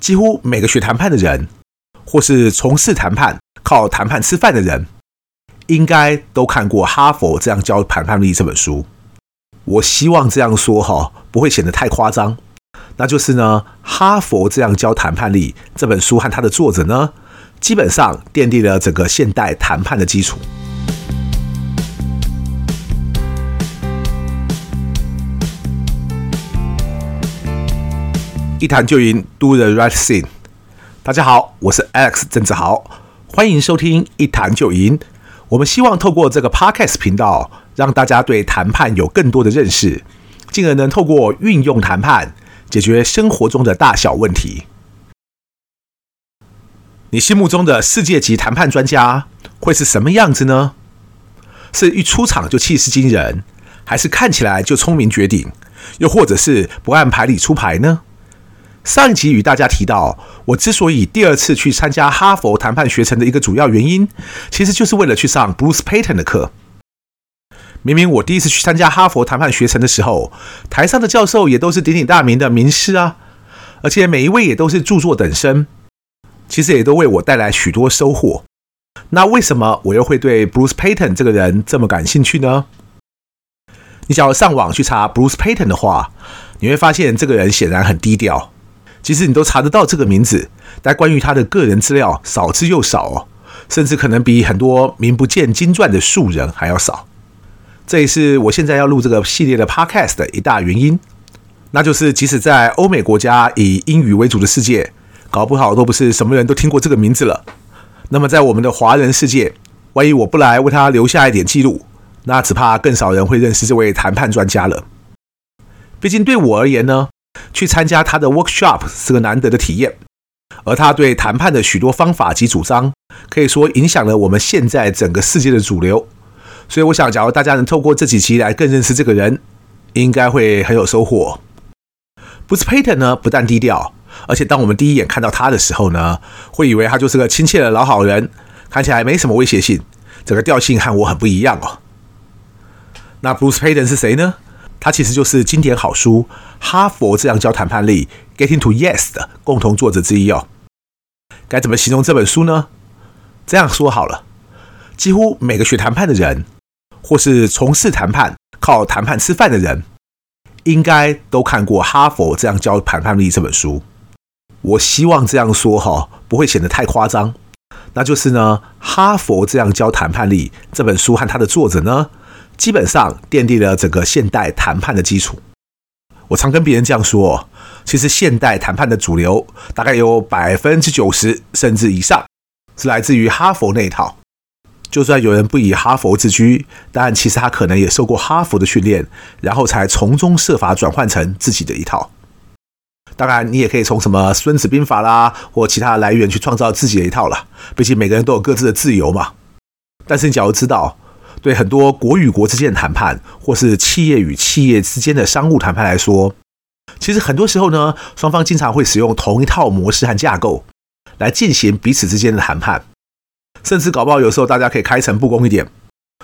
几乎每个学谈判的人，或是从事谈判、靠谈判吃饭的人，应该都看过《哈佛这样教谈判力》这本书。我希望这样说哈，不会显得太夸张。那就是呢，《哈佛这样教谈判力》这本书和它的作者呢，基本上奠定了整个现代谈判的基础。一谈就赢，Do the right thing。大家好，我是 Alex 郑志豪，欢迎收听一谈就赢。我们希望透过这个 Podcast 频道，让大家对谈判有更多的认识，进而能透过运用谈判解决生活中的大小问题。你心目中的世界级谈判专家会是什么样子呢？是一出场就气势惊人，还是看起来就聪明绝顶，又或者是不按牌理出牌呢？上一集与大家提到，我之所以第二次去参加哈佛谈判学程的一个主要原因，其实就是为了去上 Bruce Payton 的课。明明我第一次去参加哈佛谈判学程的时候，台上的教授也都是鼎鼎大名的名师啊，而且每一位也都是著作等身，其实也都为我带来许多收获。那为什么我又会对 Bruce Payton 这个人这么感兴趣呢？你只要上网去查 Bruce Payton 的话，你会发现这个人显然很低调。其实你都查得到这个名字，但关于他的个人资料少之又少哦，甚至可能比很多名不见经传的素人还要少。这也是我现在要录这个系列的 Podcast 的一大原因，那就是即使在欧美国家以英语为主的世界，搞不好都不是什么人都听过这个名字了。那么在我们的华人世界，万一我不来为他留下一点记录，那只怕更少人会认识这位谈判专家了。毕竟对我而言呢，去参加他的 workshop 是个难得的体验，而他对谈判的许多方法及主张，可以说影响了我们现在整个世界的主流。所以，我想，假如大家能透过这几期来更认识这个人，应该会很有收获。Bruce Payton 呢，不但低调，而且当我们第一眼看到他的时候呢，会以为他就是个亲切的老好人，看起来没什么威胁性，整个调性和我很不一样哦。那 Bruce Payton 是谁呢？他其实就是经典好书《哈佛这样教谈判力》（Getting to Yes） 的共同作者之一哦。该怎么形容这本书呢？这样说好了，几乎每个学谈判的人，或是从事谈判、靠谈判吃饭的人，应该都看过《哈佛这样教谈判力》这本书。我希望这样说哈，不会显得太夸张。那就是呢，《哈佛这样教谈判力》这本书和它的作者呢，基本上奠定了整个现代谈判的基础。我常跟别人这样说，其实现代谈判的主流大概有百分之九十甚至以上是来自于哈佛那一套。就算有人不以哈佛自居，但其实他可能也受过哈佛的训练，然后才从中设法转换成自己的一套。当然，你也可以从什么《孙子兵法》啦或其他来源去创造自己的一套了。毕竟每个人都有各自的自由嘛。但是你假如知道，对很多国与国之间的谈判，或是企业与企业之间的商务谈判来说，其实很多时候呢，双方经常会使用同一套模式和架构来进行彼此之间的谈判，甚至搞不好有时候大家可以开诚布公一点，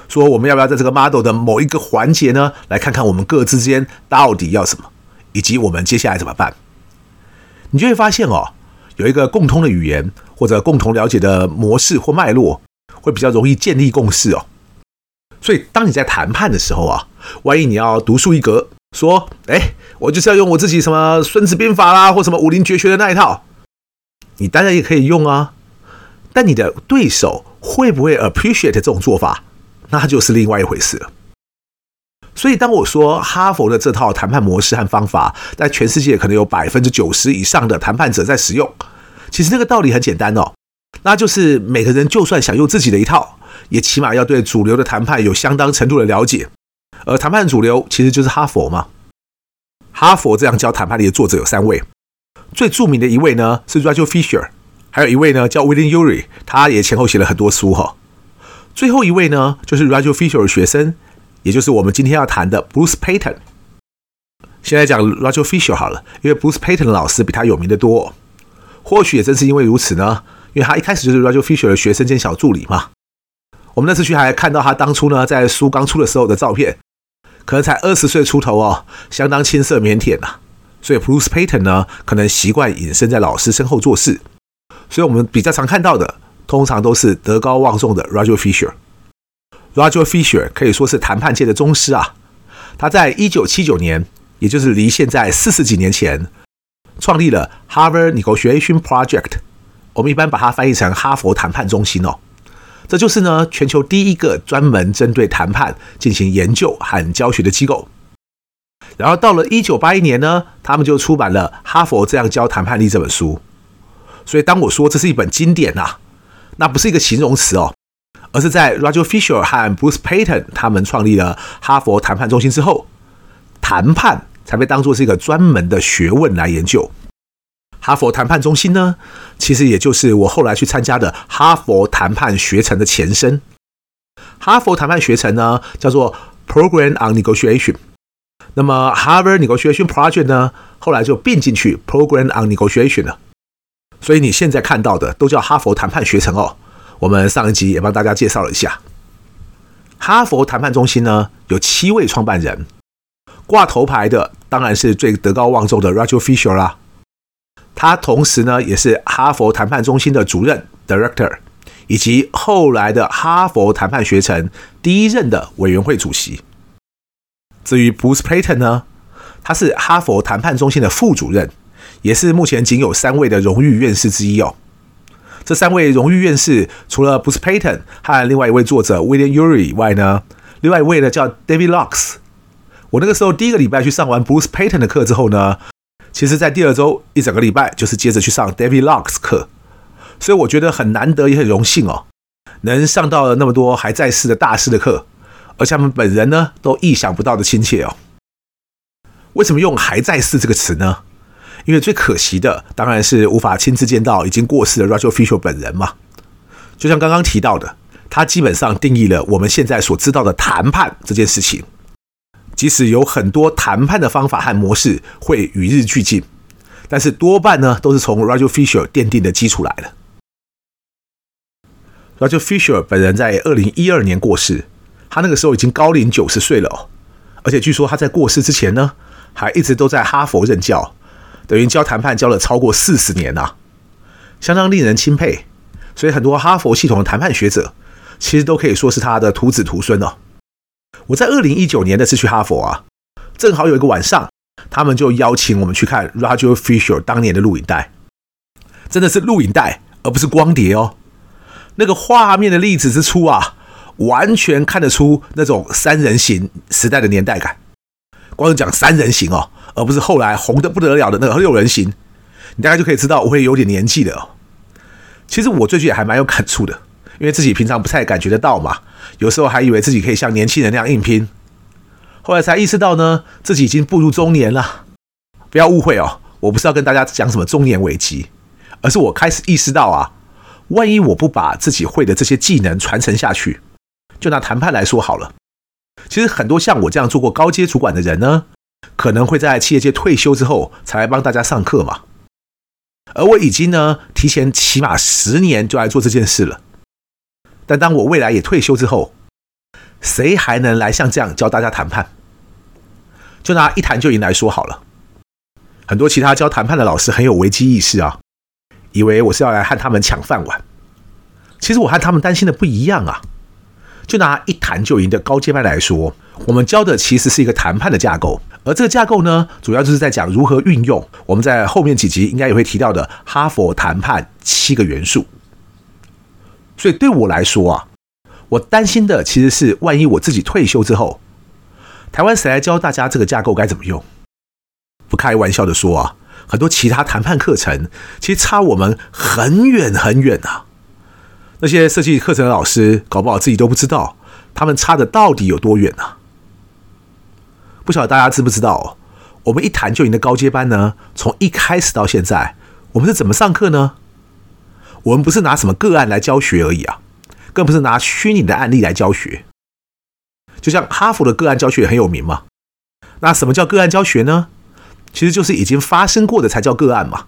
说我们要不要在这个 model 的某一个环节呢，来看看我们各之间到底要什么，以及我们接下来怎么办？你就会发现哦，有一个共通的语言或者共同了解的模式或脉络，会比较容易建立共识哦。所以，当你在谈判的时候啊，万一你要独树一格，说，哎，我就是要用我自己什么《孙子兵法》啦，或什么武林绝学的那一套，你当然也可以用啊。但你的对手会不会 appreciate 这种做法，那就是另外一回事了。所以，当我说哈佛的这套谈判模式和方法，在全世界可能有百分之九十以上的谈判者在使用，其实那个道理很简单哦，那就是每个人就算想用自己的一套。也起码要对主流的谈判有相当程度的了解，而谈判主流其实就是哈佛嘛。哈佛这样教谈判力的作者有三位，最著名的一位呢是 Roger Fisher，还有一位呢叫 William Ury，他也前后写了很多书哈。最后一位呢就是 Roger Fisher 的学生，也就是我们今天要谈的 Bruce Payton。先来讲 Roger Fisher 好了，因为 Bruce Payton 的老师比他有名的多，或许也正是因为如此呢，因为他一开始就是 Roger Fisher 的学生兼小助理嘛。我们那次去还看到他当初呢，在书刚出的时候的照片，可能才二十岁出头哦，相当青涩腼腆呐。所以 Bruce Payton 呢，可能习惯隐身在老师身后做事。所以我们比较常看到的，通常都是德高望重的 Roger Fisher。Roger Fisher 可以说是谈判界的宗师啊。他在一九七九年，也就是离现在四十几年前，创立了 Harvard Negotiation Project。我们一般把它翻译成哈佛谈判中心哦。这就是呢，全球第一个专门针对谈判进行研究和教学的机构。然后到了一九八一年呢，他们就出版了《哈佛这样教谈判力》这本书。所以当我说这是一本经典呐，那不是一个形容词哦，而是在 Roger Fisher 和 Bruce Payton 他们创立了哈佛谈判中心之后，谈判才被当作是一个专门的学问来研究。哈佛谈判中心呢，其实也就是我后来去参加的哈佛谈判学程的前身。哈佛谈判学程呢，叫做 Program on Negotiation。那么 Harvard Negotiation Project 呢，后来就并进去 Program on Negotiation 了。所以你现在看到的都叫哈佛谈判学程哦。我们上一集也帮大家介绍了一下，哈佛谈判中心呢，有七位创办人，挂头牌的当然是最德高望重的 Roger Fisher 啦。他同时呢，也是哈佛谈判中心的主任 Director，以及后来的哈佛谈判学程第一任的委员会主席。至于 Bruce Payton 呢，他是哈佛谈判中心的副主任，也是目前仅有三位的荣誉院士之一哦。这三位荣誉院士除了 Bruce Payton 和另外一位作者 William Ury 以外呢，另外一位呢叫 David Locks。我那个时候第一个礼拜去上完 Bruce Payton 的课之后呢，其实，在第二周一整个礼拜就是接着去上 David Lux 课，所以我觉得很难得也很荣幸哦，能上到了那么多还在世的大师的课，而且他们本人呢都意想不到的亲切哦。为什么用“还在世”这个词呢？因为最可惜的当然是无法亲自见到已经过世的 Roger Fisher 本人嘛。就像刚刚提到的，他基本上定义了我们现在所知道的谈判这件事情。即使有很多谈判的方法和模式会与日俱进，但是多半呢都是从 Roger Fisher 奠定的基础来的。Roger Fisher 本人在二零一二年过世，他那个时候已经高龄九十岁了，而且据说他在过世之前呢，还一直都在哈佛任教，等于教谈判教了超过四十年呐，相当令人钦佩。所以很多哈佛系统的谈判学者，其实都可以说是他的徒子徒孙哦。我在二零一九年的是去哈佛啊，正好有一个晚上，他们就邀请我们去看 Roger Fisher 当年的录影带，真的是录影带，而不是光碟哦。那个画面的粒子之粗啊，完全看得出那种三人行时代的年代感。光是讲三人行哦，而不是后来红的不得了的那个六人行，你大概就可以知道我会有点年纪了哦。其实我最近也还蛮有感触的。因为自己平常不太感觉得到嘛，有时候还以为自己可以像年轻人那样硬拼，后来才意识到呢，自己已经步入中年了。不要误会哦，我不是要跟大家讲什么中年危机，而是我开始意识到啊，万一我不把自己会的这些技能传承下去，就拿谈判来说好了，其实很多像我这样做过高阶主管的人呢，可能会在企业界退休之后才来帮大家上课嘛，而我已经呢，提前起码十年就来做这件事了。但当我未来也退休之后，谁还能来像这样教大家谈判？就拿一谈就赢来说好了，很多其他教谈判的老师很有危机意识啊，以为我是要来和他们抢饭碗。其实我和他们担心的不一样啊。就拿一谈就赢的高阶班来说，我们教的其实是一个谈判的架构，而这个架构呢，主要就是在讲如何运用我们在后面几集应该也会提到的哈佛谈判七个元素。所以对我来说啊，我担心的其实是，万一我自己退休之后，台湾谁来教大家这个架构该怎么用？不开玩笑的说啊，很多其他谈判课程其实差我们很远很远啊。那些设计课程的老师，搞不好自己都不知道，他们差的到底有多远啊？不晓得大家知不知道，我们一谈就赢的高阶班呢，从一开始到现在，我们是怎么上课呢？我们不是拿什么个案来教学而已啊，更不是拿虚拟的案例来教学。就像哈佛的个案教学也很有名嘛。那什么叫个案教学呢？其实就是已经发生过的才叫个案嘛。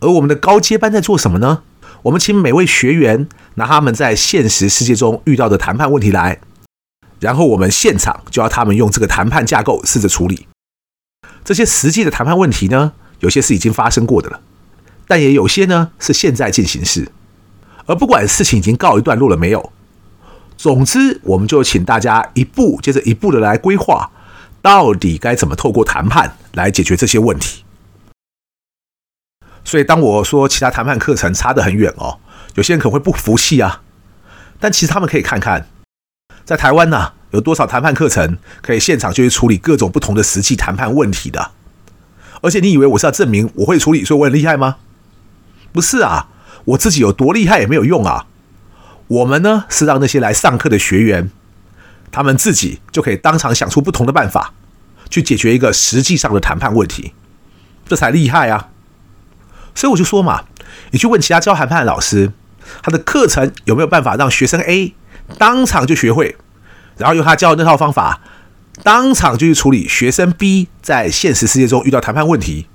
而我们的高阶班在做什么呢？我们请每位学员拿他们在现实世界中遇到的谈判问题来，然后我们现场就要他们用这个谈判架构试着处理。这些实际的谈判问题呢，有些是已经发生过的了，但也有些呢是现在进行式。而不管事情已经告一段落了没有，总之我们就请大家一步接着一步的来规划，到底该怎么透过谈判来解决这些问题。所以当我说其他谈判课程差得很远哦，有些人可能会不服气啊。但其实他们可以看看，在台湾呢，有多少谈判课程可以现场就去处理各种不同的实际谈判问题的。而且你以为我是要证明我会处理，所以我很厉害吗？不是啊，我自己有多厉害也没有用啊。我们呢是让那些来上课的学员，他们自己就可以当场想出不同的办法，去解决一个实际上的谈判问题，这才厉害啊。所以我就说嘛，你去问其他教谈判的老师。他的课程有没有办法让学生 A 当场就学会，然后用他教的那套方法，当场就去处理学生 B 在现实世界中遇到谈判问题？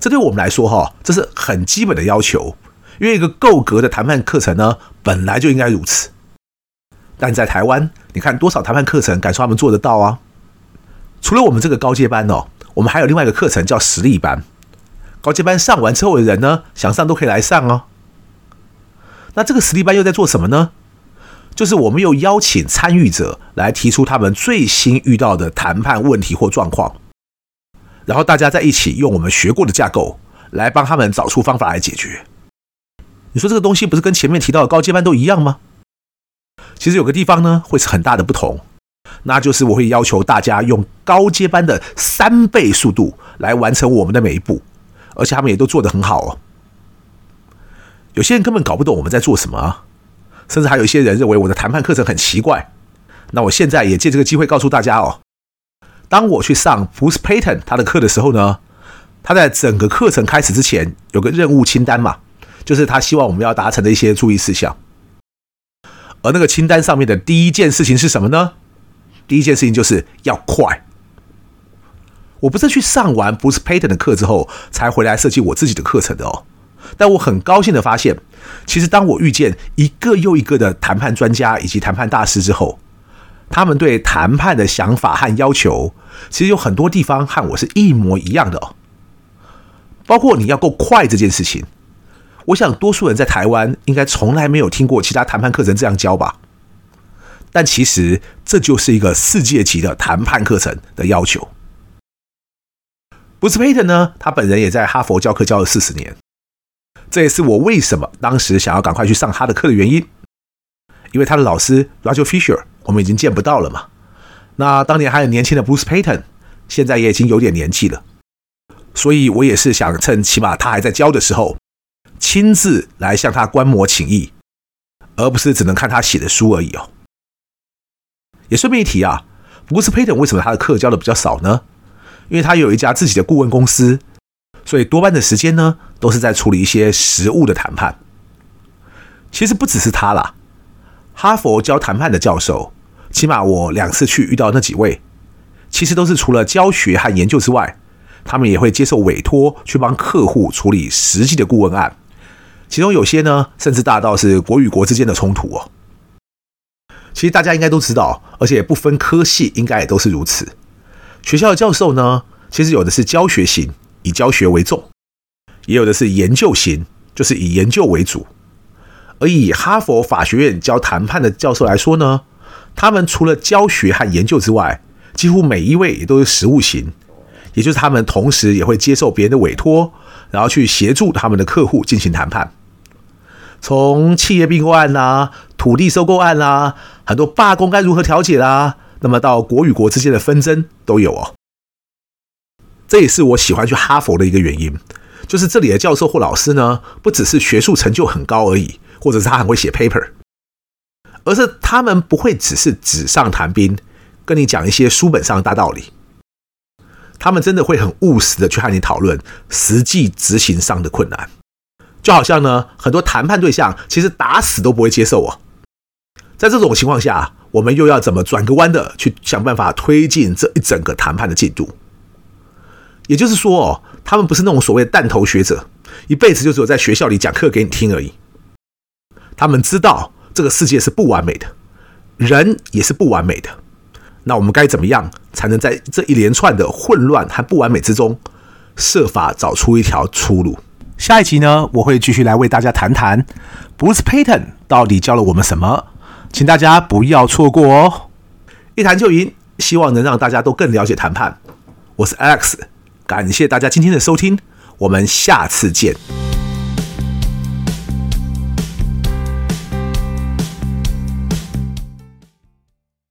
这对我们来说，哈，这是很基本的要求，因为一个够格的谈判课程呢，本来就应该如此。但在台湾，你看多少谈判课程敢说他们做得到啊？除了我们这个高阶班哦，我们还有另外一个课程叫实力班。高阶班上完之后的人呢，想上都可以来上哦。那这个实力班又在做什么呢？就是我们又邀请参与者来提出他们最新遇到的谈判问题或状况，然后大家在一起用我们学过的架构来帮他们找出方法来解决。你说这个东西不是跟前面提到的高阶班都一样吗？其实有个地方呢会是很大的不同，那就是我会要求大家用高阶班的三倍速度来完成我们的每一步，而且他们也都做得很好哦。有些人根本搞不懂我们在做什么，甚至还有一些人认为我的谈判课程很奇怪。那我现在也借这个机会告诉大家哦，当我去上 Bruce Payton 他的课的时候呢，他在整个课程开始之前有个任务清单嘛，就是他希望我们要达成的一些注意事项。而那个清单上面的第一件事情是什么呢？第一件事情就是要快。我不是去上完 Bruce Payton 的课之后才回来设计我自己的课程的哦。但我很高兴的发现，其实当我遇见一个又一个的谈判专家以及谈判大师之后，他们对谈判的想法和要求，其实有很多地方和我是一模一样的哦。包括你要够快这件事情，我想多数人在台湾应该从来没有听过其他谈判课程这样教吧。但其实这就是一个世界级的谈判课程的要求。Bruce Payton 呢，他本人也在哈佛教课教了四十年。这也是我为什么当时想要赶快去上他的课的原因，因为他的老师 Roger Fisher 我们已经见不到了嘛。那当年还很年轻的 Bruce Payton 现在也已经有点年纪了，所以我也是想趁起码他还在教的时候，亲自来向他观摩请益，而不是只能看他写的书而已哦。也顺便一提啊，Bruce Payton 为什么他的课教的比较少呢？因为他有一家自己的顾问公司。所以多半的时间呢，都是在处理一些实务的谈判。其实不只是他啦，哈佛教谈判的教授，起码我两次去遇到那几位，其实都是除了教学和研究之外，他们也会接受委托去帮客户处理实际的顾问案。其中有些呢，甚至大到是国与国之间的冲突哦。其实大家应该都知道，而且不分科系，应该也都是如此。学校的教授呢，其实有的是教学型。以教学为重，也有的是研究型，就是以研究为主。而以哈佛法学院教谈判的教授来说呢，他们除了教学和研究之外，几乎每一位也都是实务型，也就是他们同时也会接受别人的委托，然后去协助他们的客户进行谈判。从企业并购案啦、土地收购案啦，很多罢工该如何调解啦，那么到国与国之间的纷争都有哦。这也是我喜欢去哈佛的一个原因，就是这里的教授或老师呢，不只是学术成就很高而已，或者是他很会写 paper，而是他们不会只是纸上谈兵，跟你讲一些书本上的大道理，他们真的会很务实的去和你讨论实际执行上的困难，就好像呢，很多谈判对象其实打死都不会接受我，在这种情况下，我们又要怎么转个弯的去想办法推进这一整个谈判的进度？也就是说哦，他们不是那种所谓的弹头学者，一辈子就只有在学校里讲课给你听而已。他们知道这个世界是不完美的，人也是不完美的，那我们该怎么样才能在这一连串的混乱和不完美之中，设法找出一条出路？下一集呢，我会继续来为大家谈谈 Bruce Payton 到底教了我们什么，请大家不要错过哦。一谈就赢，希望能让大家都更了解谈判。我是 Alex，感谢大家今天的收听，我们下次见。